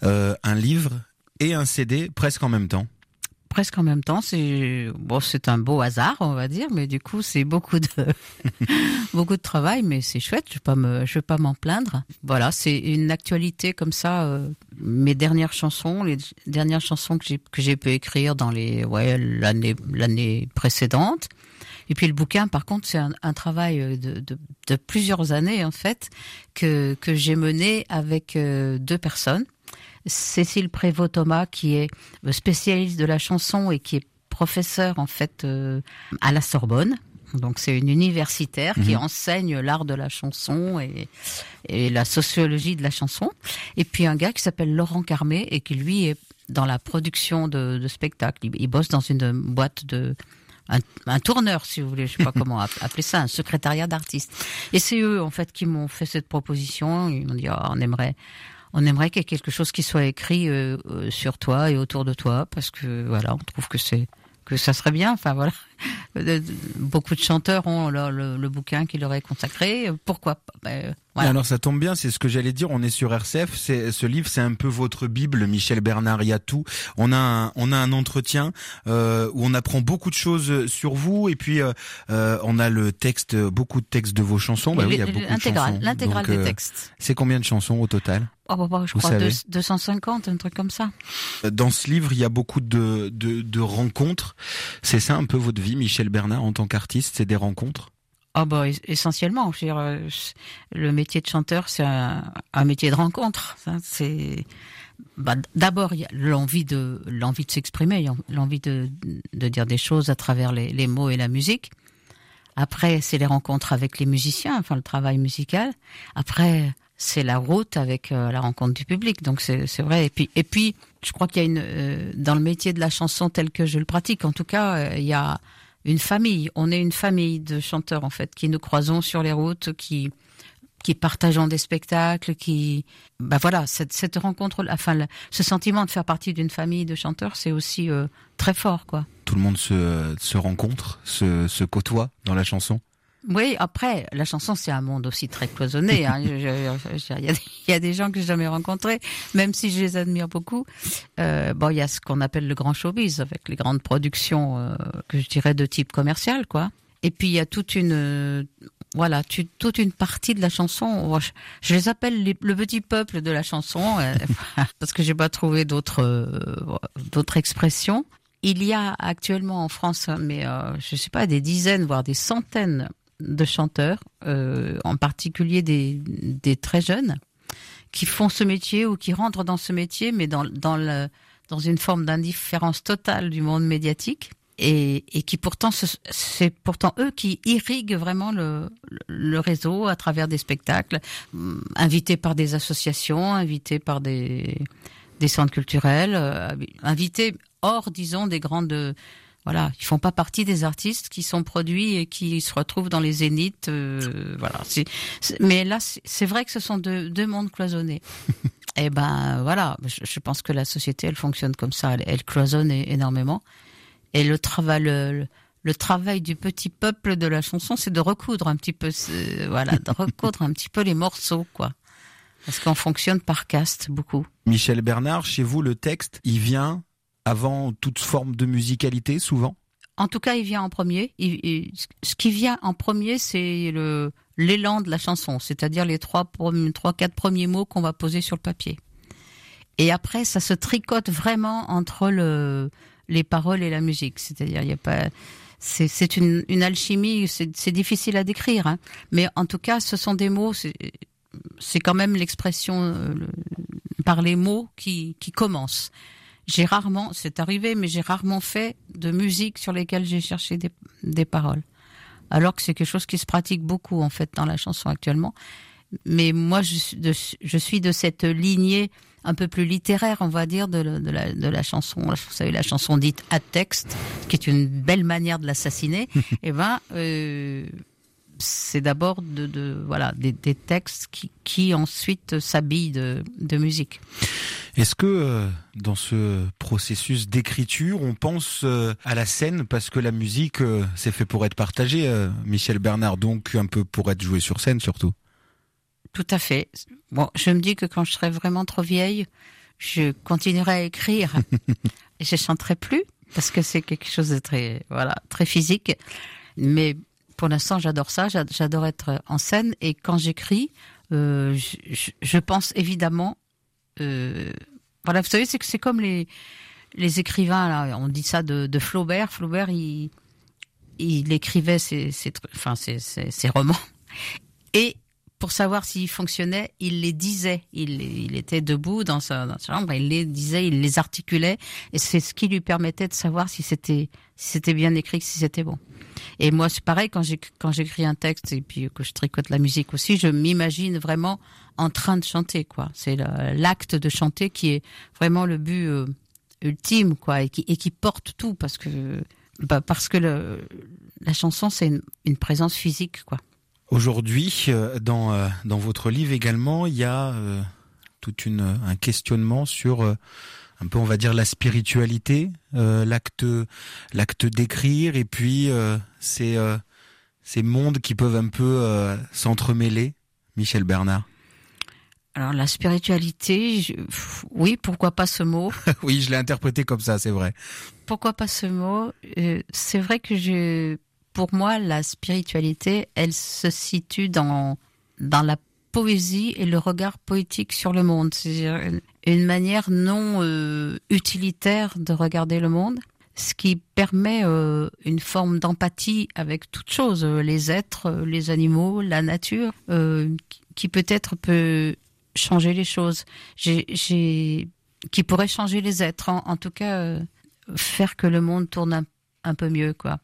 un livre et un CD presque en même temps presque en même temps. C'est bon, c'est un beau hasard, on va dire, mais du coup, c'est beaucoup de beaucoup de travail, mais c'est chouette. Je vais pas me, je vais pas m'en plaindre. Voilà, c'est une actualité comme ça. Euh, mes dernières chansons, les dernières chansons que j'ai que j'ai pu écrire dans les ouais l'année l'année précédente. Et puis le bouquin, par contre, c'est un, travail de, de, de, plusieurs années en fait que que j'ai mené avec euh, deux personnes. Cécile Prévost-Thomas, qui est spécialiste de la chanson et qui est professeur en fait euh, à la Sorbonne. Donc c'est une universitaire qui mhm. enseigne l'art de la chanson et, et, la sociologie de la chanson. Et puis un gars qui s'appelle Laurent Carmé et qui lui est dans la production de, de spectacles. Il, bosse dans une boîte de un, un, tourneur, si vous voulez, je sais pas comment appeler ça, un secrétariat d'artistes. Et c'est eux en fait qui m'ont fait cette proposition. Ils m'ont dit oh, on aimerait on aimerait qu'il y ait quelque chose qui soit écrit euh, euh, sur toi et autour de toi parce que voilà, on trouve que c'est que ça serait bien. Enfin voilà, beaucoup de chanteurs ont le, bouquin qui leur est consacré. Pourquoi pas? Ben, Alors ça tombe bien, c'est ce que j'allais dire. On est sur RCF. C'est ce livre, c'est un peu votre bible, Michel Bernard. Il y a tout. On a un, on a un entretien euh, où on apprend beaucoup de choses sur vous et puis euh, euh on a le texte, beaucoup de textes de vos chansons. Bah, oui, il y a beaucoup de chansons. L'intégrale des euh, textes. C'est combien de chansons au total? Oh, bah, bah, je crois 250, un truc comme ça. Dans ce livre, il y a beaucoup de, de, de rencontres. C'est ça un peu votre vie, Michel Bernard, en tant qu'artiste, c'est des rencontres? Ah bah essentiellement. Je veux dire, euh, le métier de chanteur, c'est un, métier de rencontre. C'est bah, d'abord il y a l'envie de l'envie de s'exprimer, l'envie de, de dire des choses à travers les, mots et la musique. Après, c'est les rencontres avec les musiciens, enfin le travail musical. Après, c'est la route avec euh, la rencontre du public. Donc c'est vrai. Et puis et puis je crois qu'il y a une euh, dans le métier de la chanson tel que je le pratique, en tout cas, il y a une famille. On est une famille de chanteurs en fait qui nous croisons sur les routes, qui qui partageons des spectacles, qui, bah voilà, cette, cette rencontre, enfin, ce sentiment de faire partie d'une famille de chanteurs, c'est aussi euh, très fort, quoi. Tout le monde se, se rencontre, se, se côtoie dans la chanson. Oui, après, la chanson, c'est un monde aussi très cloisonné. Hein. Il y, a des gens que j'ai jamais rencontrés, même si je les admire beaucoup. Euh, bon, il y a ce qu'on appelle le grand showbiz, avec les grandes productions, euh, que je dirais de type commercial, quoi. Et puis il y a toute une, voilà, tu, toute une partie de la chanson. Je, les appelle le petit peuple de la chanson euh, parce que j'ai pas trouvé d'autres euh, d'autres expressions. Il y a actuellement en France, mais euh, je sais pas, des dizaines voire des centaines de chanteurs, euh, en particulier des, des très jeunes, qui font ce métier ou qui rentrent dans ce métier, mais dans dans le dans une forme d'indifférence totale du monde médiatique. Et, et qui pourtant c'est pourtant eux qui irriguent vraiment le, le réseau à travers des spectacles, hum, invités par des associations, invités par des des centres culturels, euh, invités hors disons des grandes voilà, ils font pas partie des artistes qui sont produits et qui se retrouvent dans les zéniths. Euh, voilà. mais là, c'est vrai que ce sont deux, deux mondes cloisonnés. et eh ben voilà, je, je, pense que la société, elle fonctionne comme ça. Elle, elle cloisonne énormément. Et le travail, le, travail du petit peuple de la chanson, c'est de recoudre un petit peu, voilà, de recoudre un petit peu les morceaux, quoi. Parce qu'on fonctionne par caste beaucoup. Michel Bernard, chez vous, le texte, il vient avant toute forme de musicalité, souvent? En tout cas, il vient en premier. ce qui vient en premier, c'est l'élan de la chanson, c'est-à-dire les trois, trois, quatre premiers mots qu'on va poser sur le papier. Et après, ça se tricote vraiment entre le les paroles et la musique. C'est-à-dire, il y a pas, c'est une, alchimie, c'est difficile à décrire, hein. mais en tout cas, ce sont des mots. C'est quand même l'expression euh, par les mots qui commence. J'ai rarement, c'est arrivé, mais j'ai rarement fait de musique sur lesquelles j'ai cherché des, des paroles. Alors que c'est quelque chose qui se pratique beaucoup en fait dans la chanson actuellement. Mais moi, je, de, je suis de cette lignée un peu plus littéraire, on va dire, de, de, la, de la chanson. Vous savez, la chanson dite à texte, qui est une belle manière de l'assassiner. eh ben, euh, c'est d'abord de, de, voilà des, des textes qui, qui ensuite s'habillent de, de musique. Est-ce que euh, dans ce processus d'écriture, on pense euh, à la scène parce que la musique euh, c'est fait pour être partagée, Michel Bernard, donc un peu pour être joué sur scène surtout? Tout à fait. Bon, je me dis que quand je serai vraiment trop vieille, je continuerai à écrire. et je chanterai plus parce que c'est quelque chose de très, voilà, très physique. Mais pour l'instant, j'adore ça. J'adore être en scène. Et quand j'écris, euh, je, je, pense évidemment, euh, voilà, vous savez, c'est que c'est comme les les écrivains là. On dit ça de, de Flaubert. Flaubert, il il écrivait ses, ses enfin ses, ses, ses romans et pour savoir s'il fonctionnait, il les disait. Il, il était debout dans sa, dans sa, chambre, il les disait, il les articulait, et c'est ce qui lui permettait de savoir si c'était si c'était bien écrit, si c'était bon. Et moi, c'est pareil quand j'écris un texte et puis que je tricote la musique aussi, je m'imagine vraiment en train de chanter, quoi. C'est l'acte de chanter qui est vraiment le but euh, ultime, quoi, et qui et qui porte tout parce que bah, parce que le, la chanson c'est une, une présence physique, quoi. Aujourd'hui, euh, dans, euh, dans votre livre également, il y a euh, tout une, un questionnement sur un peu, on va dire, la spiritualité, l'acte, l'acte d'écrire, et puis ces, ces mondes qui peuvent un peu s'entremêler. Michel Bernard. Alors la spiritualité, oui, pourquoi pas ce mot? Oui, je l'ai interprété comme ça, c'est vrai. Pourquoi pas ce mot? C'est vrai que je pour moi, la spiritualité, elle se situe dans, dans la poésie et le regard poétique sur le monde. C'est une manière non euh, utilitaire de regarder le monde, ce qui permet euh, une forme d'empathie avec toutes choses, euh, les êtres, les animaux, la nature, qui peut-être peut changer les choses, j'ai, qui pourrait changer les êtres, en, tout cas faire que le monde tourne un, un peu mieux, quoi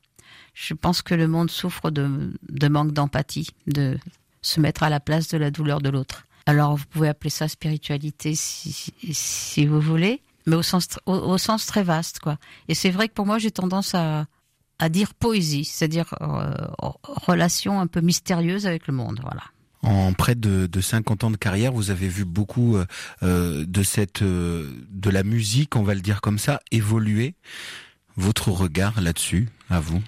je pense que le monde souffre de, manque d'empathie, de se mettre à la place de la douleur de l'autre. Alors vous pouvez appeler ça spiritualité si, vous voulez, mais au sens, très vaste, quoi. Et c'est vrai que pour moi, j'ai tendance à, dire poésie, c'est-à-dire euh, relation un peu mystérieuse avec le monde, voilà. En près de, de 50 ans de carrière, vous avez vu beaucoup euh, cette de la musique, on va le dire comme ça, évoluer. Votre regard là-dessus, à vous?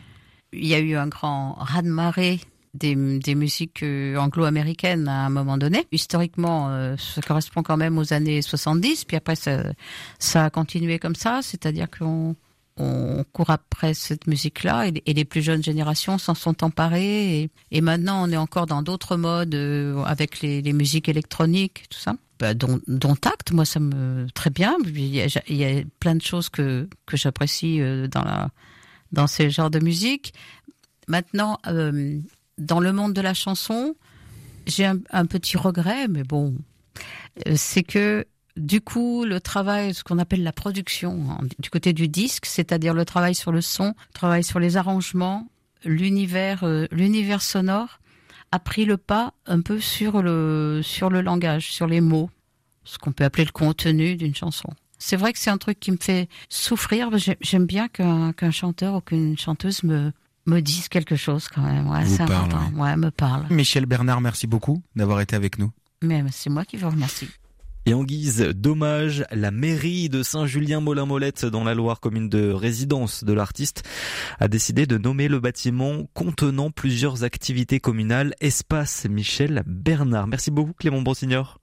Il y a eu un grand raz-de-marée des, des, musiques anglo-américaines à un moment donné. Historiquement, ça correspond quand même aux années 70, puis après ça, a continué comme ça, c'est-à-dire qu'on on court après cette musique-là et, les plus jeunes générations s'en sont emparées. Et, maintenant, on est encore dans d'autres modes euh, avec les, musiques électroniques, tout ça. Bah, dont, dont acte, moi, ça me très bien. Il y a, il y a plein de choses que que j'apprécie euh, dans la dans ces genres de musique. Maintenant, euh, dans le monde de la chanson, j'ai un, petit regret, mais bon, c'est que du coup, le travail, ce qu'on appelle la production hein, du côté du disque, c'est-à-dire le travail sur le son, le travail sur les arrangements, l'univers, euh, l'univers sonore, a pris le pas un peu sur le sur le langage, sur les mots, ce qu'on peut appeler le contenu d'une chanson. C'est vrai que c'est un truc qui me fait souffrir. J'aime bien qu'un qu'un chanteur ou qu'une chanteuse me me dise quelque chose quand même. Ouais, me parle. Michel Bernard, merci beaucoup d'avoir été avec nous. Mais c'est moi qui vous remercie. Et en guise d'hommage, la mairie de Saint-Julien-Molin-Molette dans la Loire, commune de résidence de l'artiste, a décidé de nommer le bâtiment contenant plusieurs activités communales Espace Michel Bernard. Merci beaucoup Clément Bonsignor.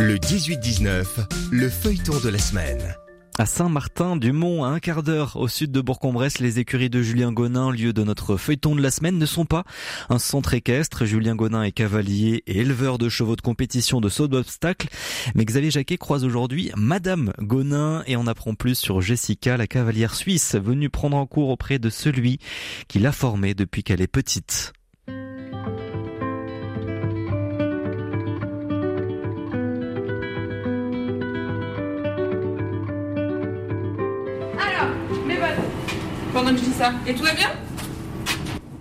Le 18-19, le feuilleton de la semaine. À Saint-Martin-du-Mont, à un quart d'heure au sud de Bourg-en-Bresse, les écuries de Julien Gonin, lieu de notre feuilleton de la semaine, ne sont pas un centre équestre. Julien Gonin est cavalier et éleveur de chevaux de compétition de saut d'obstacle. Mais Xavier Jacquet croise aujourd'hui Madame Gonin et on apprend plus sur Jessica, la cavalière suisse, venue prendre en cours auprès de celui qui l'a formée depuis qu'elle est petite. Pendant que je dis ça. Et tout va bien?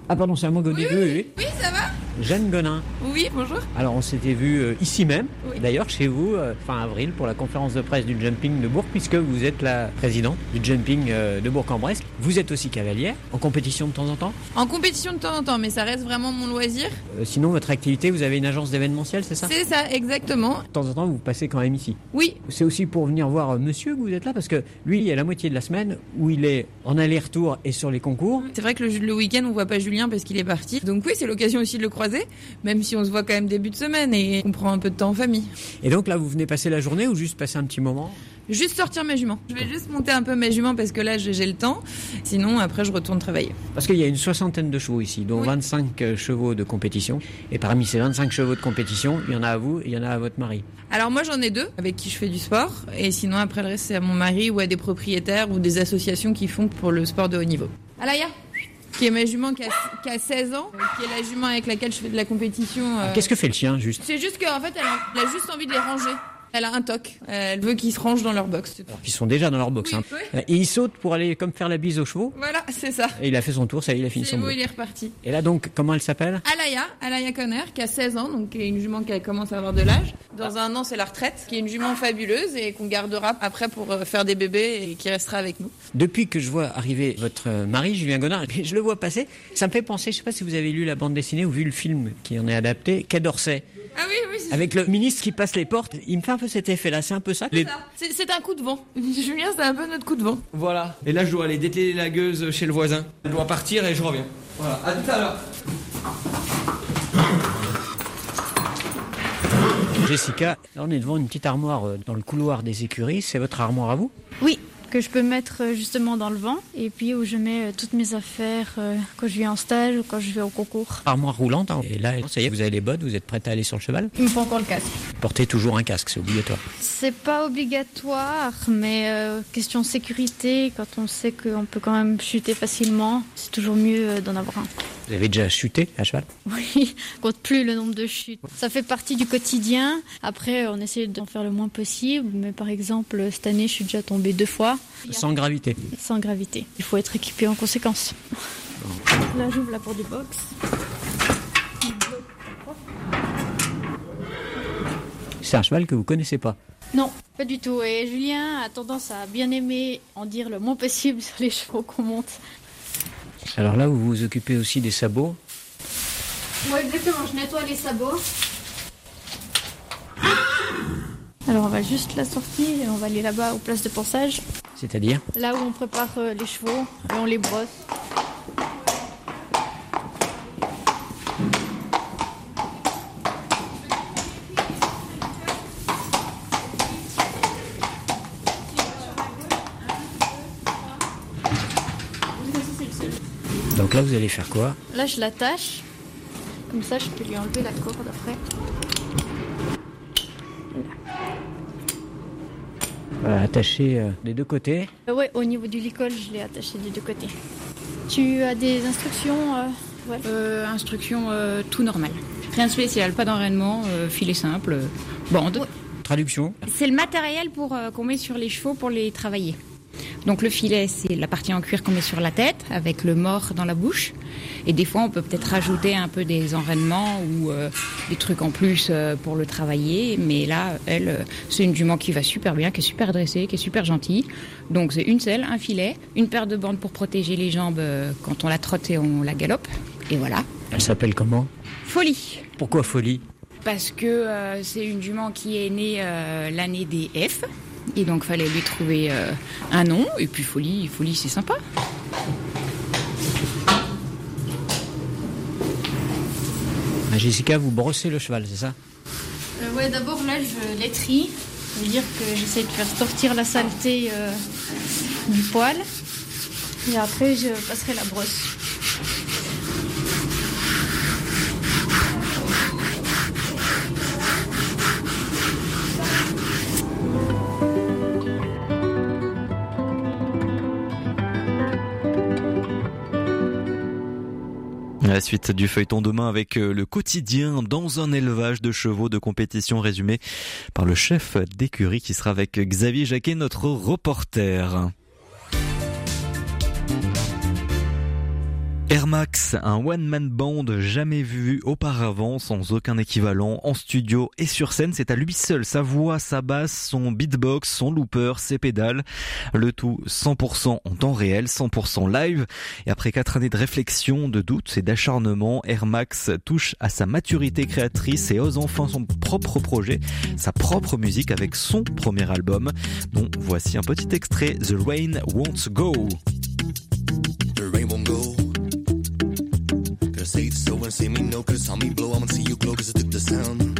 Ah pardon, c'est un mot oui, oui, oui. oui, ça va Jeanne Gonin. Oui, bonjour. Alors on s'était vu euh, ici même, d'ailleurs chez vous, euh, fin avril, pour la conférence de presse du jumping de Bourg, puisque vous êtes la présidente du jumping euh, de Bourg-en-Bresse. Vous êtes aussi cavalière, en compétition de temps en temps En compétition de temps en temps, mais ça reste vraiment mon loisir. sinon, votre activité, vous avez une agence d'événementiel, c'est ça? C'est ça, exactement. De temps en temps, vous passez quand même ici Oui. C'est aussi pour venir voir monsieur que vous êtes là, parce que lui, il y a la moitié de la semaine où il est en aller-retour et sur les concours. C'est vrai que le, le week-end, on voit pas Julien parce qu'il est parti. Donc oui, c'est l'occasion aussi de le croiser, même si on se voit quand même début de semaine et on prend un peu de temps en famille. Et donc là, vous venez passer la journée ou juste passer un petit moment Juste sortir mes juments. Je vais juste monter un peu mes juments parce que là j'ai le temps. Sinon après je retourne travailler. Parce qu'il y a une soixantaine de chevaux ici, dont 25 euh, chevaux de compétition. Et parmi ces 25 chevaux de compétition, il y en a à vous et il y en a à votre mari. Alors moi j'en ai deux avec qui je fais du sport. Et sinon après le reste c'est à mon mari ou à des propriétaires ou des associations qui font pour le sport de haut niveau. Alaya? Qui est ma jument qui a, qui a, 16 ans, qui est la jument avec laquelle je fais de la compétition. Euh... Qu'est-ce que fait le chien juste? C'est juste qu'en fait elle a juste envie de les ranger. Elle a un toc. Elle veut qu'ils se rangent dans leur box. Alors qu'ils sont déjà dans leur box. Oui, hein. oui. Et il saute pour aller comme faire la bise aux chevaux. Voilà, c'est ça. Et il a fait son tour, ça y est, il a fini son beau, il est reparti. Et là donc, comment elle s'appelle? Alaya, Alaya Conner, qui a 16 ans, donc qui est une jument qui commence à avoir de l'âge. Dans un an, c'est la retraite, qui est une jument fabuleuse et qu'on gardera après pour euh, faire des bébés et qui restera avec nous. Depuis que je vois arriver votre mari, Julien Godin, je le vois passer, ça me fait penser, je sais pas si vous avez lu la bande dessinée ou vu le film qui en est adapté, Quai d'Orsay. Ah oui, oui. Avec le ministre qui passe les portes, il me fait un peu cet effet-là, c'est un peu ça. C'est- C'est un coup de vent. Julien, c'est un peu notre coup de vent. Voilà. Et là, je dois aller dételer la gueuse chez le voisin. Je dois partir et je reviens. Voilà. À tout à l'heure. Jessica, là on est devant une petite armoire euh, dans le couloir des écuries, c'est votre armoire à vous? Oui, que je peux mettre euh, justement dans le vent et puis où je mets euh, toutes mes affaires euh, quand je vais en stage ou quand je vais au concours. Armoire roulante, hein. et là, ça y est, vous avez les bottes, vous êtes prête à aller sur le cheval Il me faut encore le casque. Portez toujours un casque, c'est obligatoire. C'est pas obligatoire, mais euh, question sécurité, quand on sait qu'on peut quand même chuter facilement, c'est toujours mieux euh, d'en avoir un. Vous avez déjà chuté à cheval? Oui, on compte plus le nombre de chutes. Ça fait partie du quotidien. Après, on essaie d'en faire le moins possible, mais par exemple, cette année, je suis déjà tombée deux fois. Sans gravité. Sans gravité. Il faut être équipé en conséquence. Là, j'ouvre la porte du box. C'est un cheval que vous connaissez pas. Non, pas du tout. Et Julien a tendance à bien aimer en dire le moins possible sur les chevaux qu'on monte. Alors là, vous vous occupez aussi des sabots. Ouais, exactement, je nettoie les sabots. Alors on va juste la sortir et on va aller là-bas aux places de pensage. C'est-à-dire Là où on prépare euh, les chevaux et on les brosse. Donc là, vous allez faire quoi Là je l'attache. Comme ça je peux lui enlever la corde après. Voilà, attacher euh, des deux côtés. Euh, ouais, au niveau du licol, je l'ai attaché des deux côtés. Tu as des instructions euh, ouais. Euh, instruction euh, tout normal. Rien de spécial, pas d'enraînement, euh, filet simple, euh, bande. Traduction. C'est le matériel pour euh, qu'on met sur les chevaux pour les travailler. Donc le filet, c'est la partie en cuir qu'on met sur la tête, avec le mort dans la bouche. Et des fois, on peut peut-être rajouter un peu des enraînements ou euh, des trucs en plus euh, pour le travailler. Mais là, elle, euh, c'est une jument qui va super bien, qui est super dressée, qui est super gentille. Donc c'est une selle, un filet, une paire de bandes pour protéger les jambes quand on la trotte et on la galope. Et voilà. Elle s'appelle comment? Folie Pourquoi folie? Parce que euh, c'est une jument qui est née l'année des F. Et donc, fallait lui trouver euh, un nom. Et puis, folie, folie, c'est sympa. Ah, Jessica, vous brossez le cheval, c'est ça? Euh, ouais, d'abord là je l'étrie. Ça veut dire que j'essaie de faire sortir la saleté euh, du poil. Et après je passerai la brosse. Suite du feuilleton demain avec euh, le quotidien dans un élevage de chevaux de compétition résumé par le chef d'écurie qui sera avec Xavier Jacquet, notre reporter. Air Max, un one-man band jamais vu auparavant, sans aucun équivalent, en studio et sur scène. C'est à lui seul, sa voix, sa basse, son beatbox, son looper, ses pédales. Le tout 100% en temps réel, 100% live. Et après quatre années de réflexion, de doutes et d'acharnement, Air Max touche à sa maturité créatrice et ose enfin son propre projet, sa propre musique avec son premier album, dont voici un petit extrait, The Rain Won't Go. So me no, cause saw me blow, I'ma see you glow, cause I took the sound.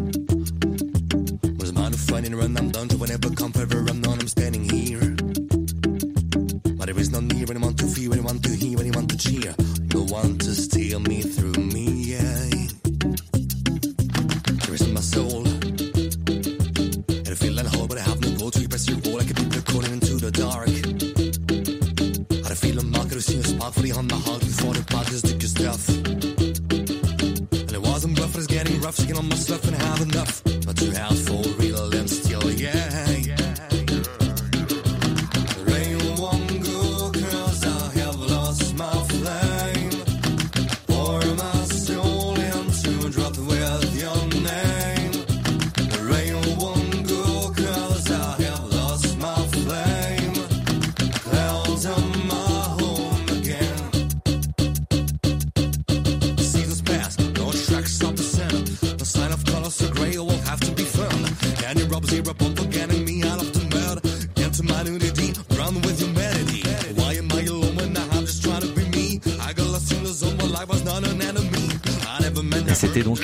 Was mine to find and run, I'm done to whenever come forever, I'm done, I'm standing here.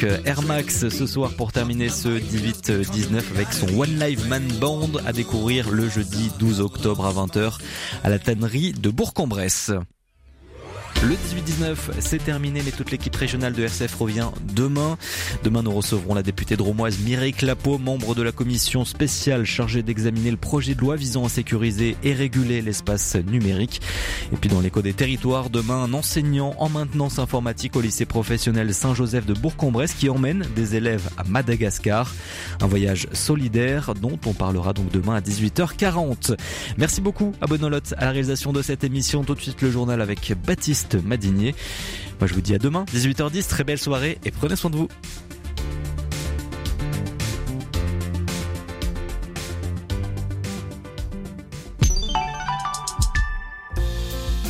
Euh, Air Max ce soir pour terminer ce 18-19 avec son One Live Man Band à découvrir le jeudi 12 octobre à 20h à la tannerie de Bourg-en-Bresse. Le 18-19, c'est terminé, mais toute l'équipe régionale de RCF revient demain. Demain, nous recevrons la députée dromoise Mireille Clapeau, membre de la commission spéciale chargée d'examiner le projet de loi visant à sécuriser et réguler l'espace numérique. Et puis dans l'écho des territoires, demain, un enseignant en maintenance informatique au lycée professionnel Saint-Joseph de Bourg-en-Bresse qui emmène des élèves à Madagascar. Un voyage solidaire dont on parlera donc demain à 18h40. Merci beaucoup à Bonolotte à la réalisation de cette émission. Tout de suite le journal avec Baptiste Moi je vous dis à demain, 18h10, très belle soirée et prenez soin de vous.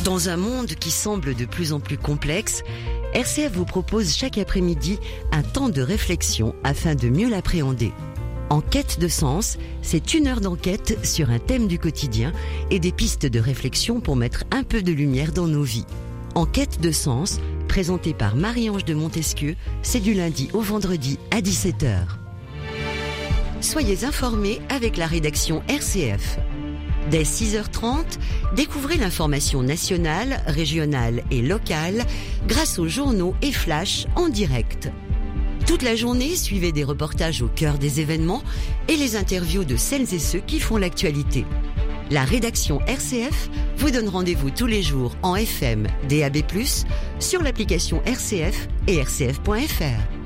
Dans un monde qui semble de plus en plus complexe, RCF vous propose chaque après-midi un temps de réflexion afin de mieux l'appréhender. En quête de sens, c'est une heure d'enquête sur un thème du quotidien et des pistes de réflexion pour mettre un peu de lumière dans nos vies. En quête de sens, présenté par Marie-Ange de Montesquieu, c'est du lundi au vendredi à 17h. Soyez informés avec la rédaction RCF. Dès 6h30, découvrez l'information nationale, régionale et locale grâce aux journaux et flash en direct. Toute la journée, suivez des reportages au cœur des événements et les interviews de celles et ceux qui font l'actualité. La rédaction RCF vous donne rendez-vous tous les jours en FM, DAB+, sur l'application RCF et rcf.fr.